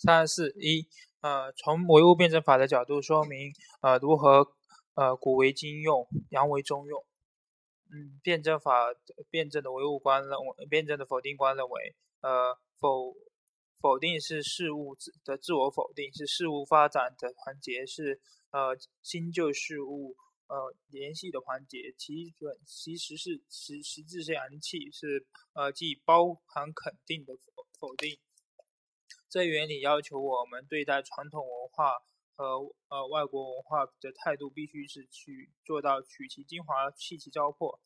三四一，呃，从唯物辩证法的角度说明，呃，如何呃古为今用，洋为中用。嗯，辩证法辩证的唯物观认为，辩证的否定观认为，呃，否否定是事物的自我否定，是事物发展的环节，是呃新旧事物呃联系的环节，其本其实是实实质是阳气，是呃既包含肯定的否否定。这原理要求我们对待传统文化。和呃外国文化的态度必须是去做到取其精华弃其糟粕，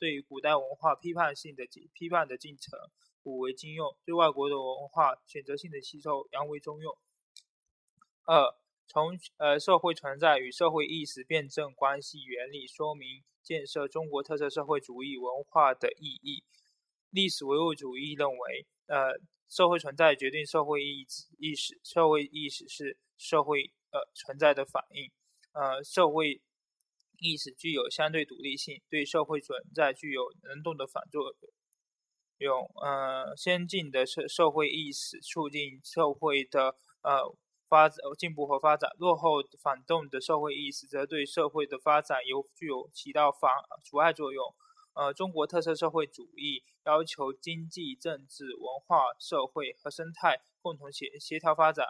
对古代文化批判性的批判的进程，古为今用；对外国的文化选择性的吸收，洋为中用。二，从呃社会存在与社会意识辩证关系原理说明建设中国特色社会主义文化的意义。历史唯物主义认为，呃社会存在决定社会意意识，社会意识是社会。呃，存在的反应，呃，社会意识具有相对独立性，对社会存在具有能动的反作用。呃，先进的社社会意识促进社会的呃发展进步和发展，落后反动的社会意识则对社会的发展有具有起到妨阻碍作用。呃，中国特色社会主义要求经济、政治、文化、社会和生态共同协协调发展。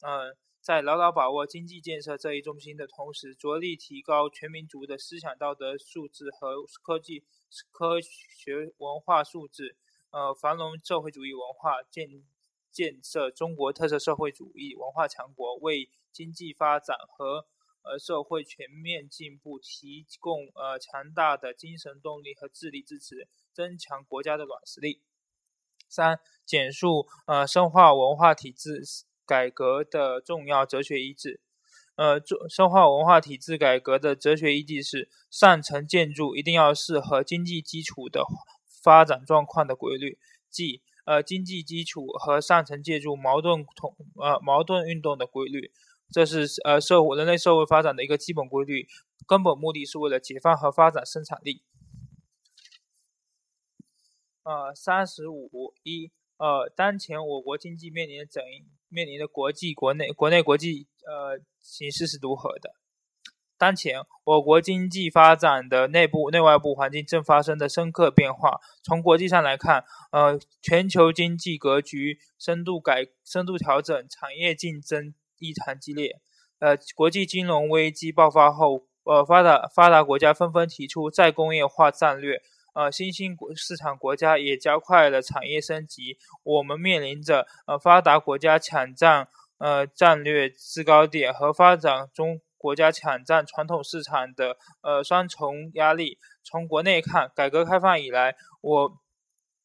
嗯。在牢牢把握经济建设这一中心的同时，着力提高全民族的思想道德素质和科技、科学文化素质，呃，繁荣社会主义文化，建建设中国特色社会主义文化强国，为经济发展和呃社会全面进步提供呃强大的精神动力和智力支持，增强国家的软实力。三、简述呃深化文化体制。改革的重要哲学依据，呃，深化文化体制改革的哲学依据是：上层建筑一定要适合经济基础的发展状况的规律，即呃经济基础和上层建筑矛盾统呃矛盾运动的规律。这是呃社会人类社会发展的一个基本规律，根本目的是为了解放和发展生产力。呃，三十五一。呃，当前我国经济面临的整面临的国际、国内、国内国际呃形势是如何的？当前我国经济发展的内部、内外部环境正发生的深刻变化。从国际上来看，呃，全球经济格局深度改、深度调整，产业竞争异常激烈。呃，国际金融危机爆发后，呃，发达发达国家纷纷提出再工业化战略。呃，新兴国市场国家也加快了产业升级。我们面临着呃发达国家抢占呃战略制高点和发展中国家抢占传统市场的呃双重压力。从国内看，改革开放以来，我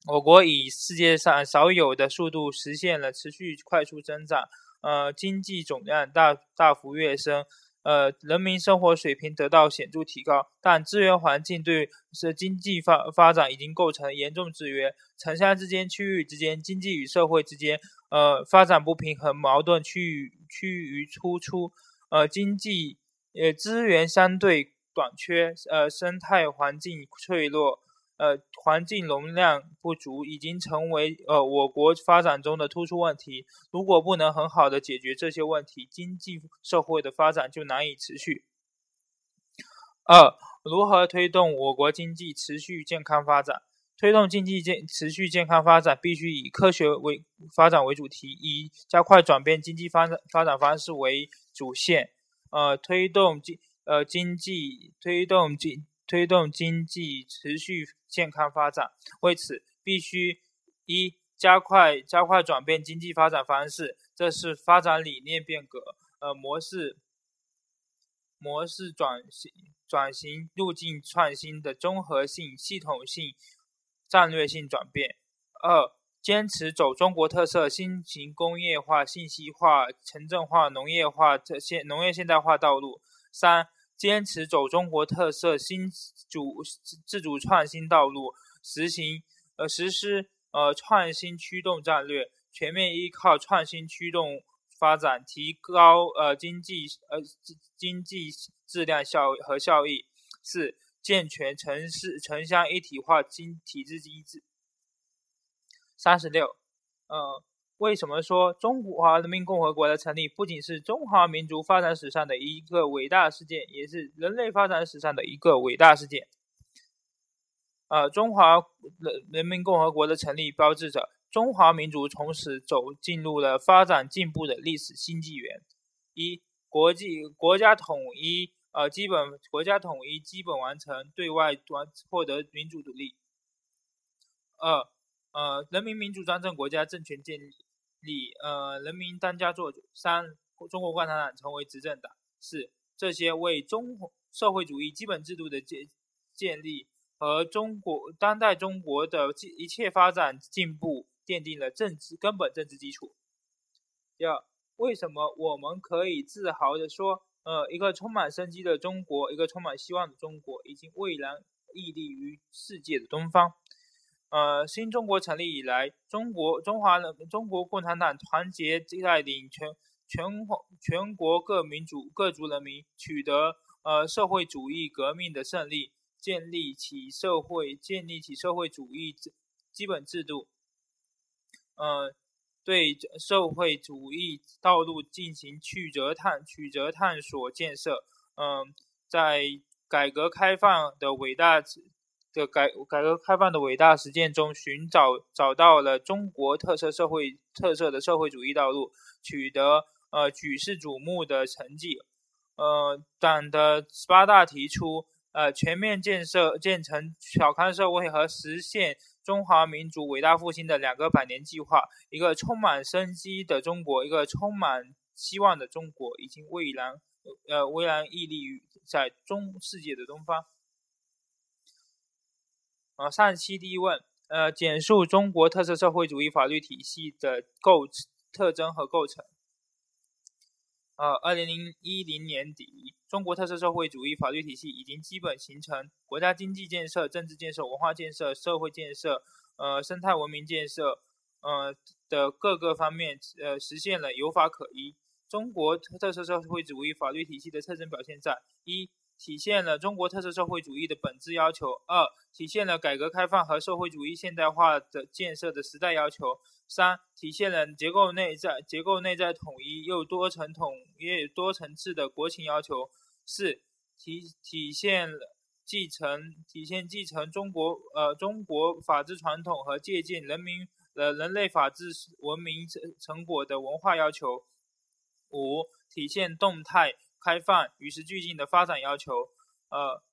我国以世界上少有的速度实现了持续快速增长，呃，经济总量大大幅跃升。呃，人民生活水平得到显著提高，但资源环境对是经济发发展已经构成严重制约。城乡之间、区域之间、经济与社会之间，呃，发展不平衡、矛盾趋于趋于突出。呃，经济呃资源相对短缺，呃，生态环境脆弱。呃，环境容量不足已经成为呃我国发展中的突出问题。如果不能很好的解决这些问题，经济社会的发展就难以持续。二，如何推动我国经济持续健康发展？推动经济健持续健康发展，必须以科学为发展为主题，以加快转变经济发展发展方式为主线。呃，推动经呃经济推动经。推动经济持续健康发展，为此必须一加快加快转变经济发展方式，这是发展理念变革，呃模式模式转型转型路径创新的综合性、系统性、战略性转变。二坚持走中国特色新型工业化、信息化、城镇化、农业化这现农业现代化道路。三坚持走中国特色新主自主创新道路，实行呃实施呃创新驱动战略，全面依靠创新驱动发展，提高呃经济呃经济质量效和效益。四、健全城市城乡一体化经体制机制。三十六，嗯。为什么说中华人民共和国的成立不仅是中华民族发展史上的一个伟大事件，也是人类发展史上的一个伟大事件？呃，中华人人民共和国的成立标志着中华民族从此走进入了发展进步的历史新纪元。一、国际国家统一，呃，基本国家统一基本完成，对外完获得民主独立。二、呃，人民民主专政国家政权建立。里呃，人民当家作主。三，中国共产党成为执政党。四，这些为中社会主义基本制度的建建立和中国当代中国的一切发展进步奠定了政治根本政治基础。第二，为什么我们可以自豪地说，呃，一个充满生机的中国，一个充满希望的中国，已经巍然屹立于世界的东方？呃，新中国成立以来，中国中华人中国共产党团结带领全全全国各民族各族人民取得呃社会主义革命的胜利，建立起社会建立起社会主义基本制度，呃，对社会主义道路进行曲折探曲折探索建设，嗯，在改革开放的伟大。的改改革开放的伟大实践中，寻找找到了中国特色社会特色的社会主义道路，取得呃举世瞩目的成绩。呃，党的十八大提出呃全面建设建成小康社会和实现中华民族伟大复兴的两个百年计划，一个充满生机的中国，一个充满希望的中国，已经蔚然呃巍然屹立于在中世界的东方。呃，上期第一问，呃，简述中国特色社会主义法律体系的构特征和构成。呃，二零零一零年底，中国特色社会主义法律体系已经基本形成，国家经济建设、政治建设、文化建设、社会建设、呃，生态文明建设，呃的各个方面，呃，实现了有法可依。中国特色社会主义法律体系的特征表现在一。体现了中国特色社会主义的本质要求；二、体现了改革开放和社会主义现代化的建设的时代要求；三、体现了结构内在结构内在统一又多层统一多层次的国情要求；四、体体现了继承体现继承中国呃中国法治传统和借鉴人民呃人类法治文明成成果的文化要求；五、体现动态。开放与时俱进的发展要求。呃，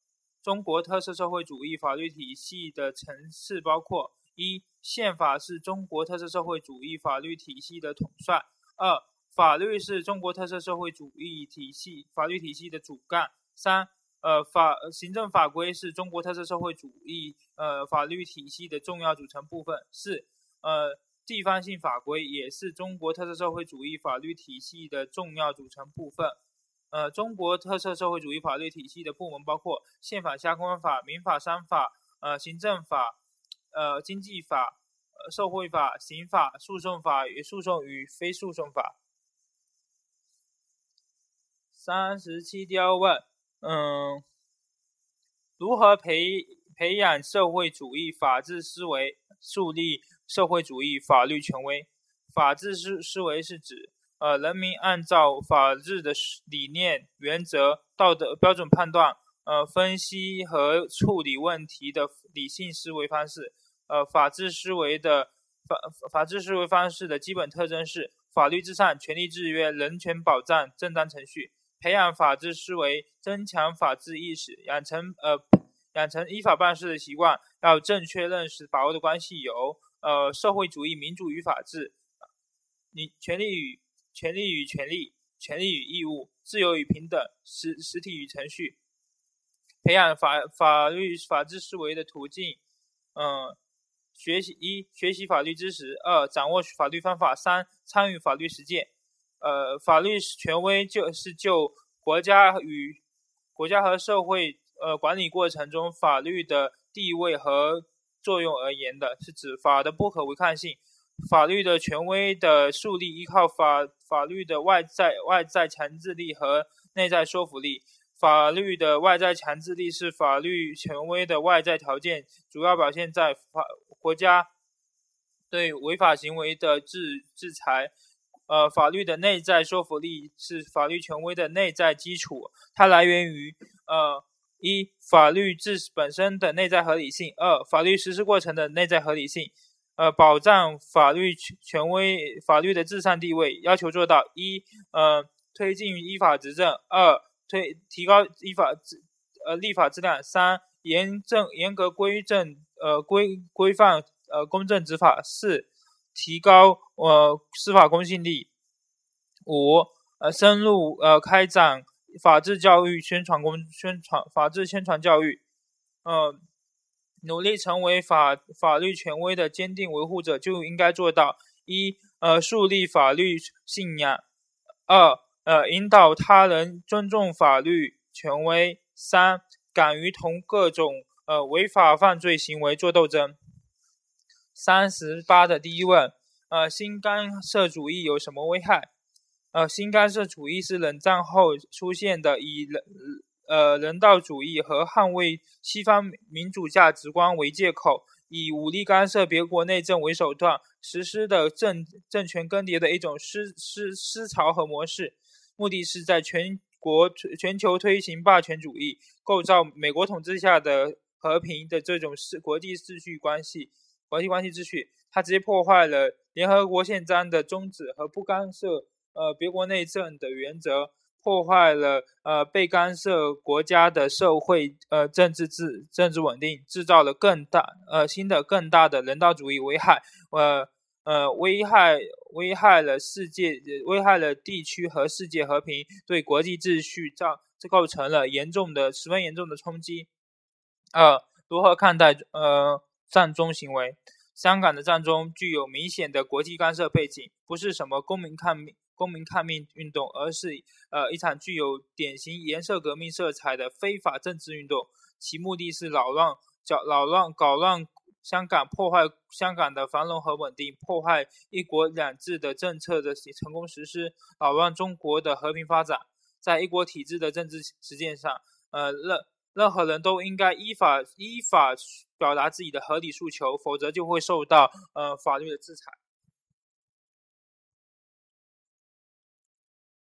中国特色社会主义法律体系的层次包括：一、宪法是中国特色社会主义法律体系的统帅；二、法律是中国特色社会主义体系法律体系的主干；三、呃，法行政法规是中国特色社会主义呃法律体系的重要组成部分；四、呃，地方性法规也是中国特色社会主义法律体系的重要组成部分。呃，中国特色社会主义法律体系的部门包括宪法、相关法、民法、商法、呃行政法、呃经济法、呃社会法、刑法、诉讼法与诉讼与非诉讼法。三十七第二问，嗯，如何培培养社会主义法治思维，树立社会主义法律权威？法治思思维是指。呃，人民按照法治的理念、原则、道德标准判断、呃分析和处理问题的理性思维方式。呃，法治思维的法法治思维方式的基本特征是法律至上、权力制约、人权保障、正当程序。培养法治思维，增强法治意识，养成呃养成依法办事的习惯。要正确认识把握的关系有：呃，社会主义、民主与法治，你权利与。权利与权利，权利与义务，自由与平等，实实体与程序，培养法法律法治思维的途径，嗯，学习一学习法律知识，二掌握法律方法，三参与法律实践。呃，法律权威就是就国家与国家和社会呃管理过程中法律的地位和作用而言的，是指法的不可违抗性。法律的权威的树立依靠法法律的外在外在强制力和内在说服力。法律的外在强制力是法律权威的外在条件，主要表现在法国家对违法行为的制制裁。呃，法律的内在说服力是法律权威的内在基础，它来源于呃一法律自本身的内在合理性，二法律实施过程的内在合理性。呃，保障法律权威法律的至上地位，要求做到一呃推进依法执政，二推提高依法质呃立法质量，三严正严格规正呃规规范呃公正执法，四。提高呃司法公信力，五呃深入呃开展法治教育宣传公宣传法治宣传教育，呃努力成为法法律权威的坚定维护者，就应该做到一呃树立法律信仰，二呃引导他人尊重法律权威，三敢于同各种呃违法犯罪行为做斗争。三十八的第一问，呃，新干涉主义有什么危害？呃，新干涉主义是冷战后出现的以人呃人道主义和捍卫西方民主价值观为借口，以武力干涉别国内政为手段实施的政政权更迭的一种思思思潮和模式，目的是在全国全球推行霸权主义，构造美国统治下的和平的这种世国际秩序关系。国际关系秩序，它直接破坏了联合国宪章的宗旨和不干涉呃别国内政的原则，破坏了呃被干涉国家的社会呃政治制政治稳定，制造了更大呃新的更大的人道主义危害，呃呃危害危害了世界危害了地区和世界和平，对国际秩序造这构成了严重的十分严重的冲击。呃，如何看待呃？战中行为，香港的战中具有明显的国际干涉背景，不是什么公民抗命、公民抗命运动，而是呃一场具有典型颜色革命色彩的非法政治运动，其目的是扰乱、搅、扰乱、搞乱香港，破坏香港的繁荣和稳定，破坏一国两制的政策的成功实施，扰乱中国的和平发展。在一国体制的政治实践上，呃，任任何人都应该依法依法。表达自己的合理诉求，否则就会受到呃法律的制裁。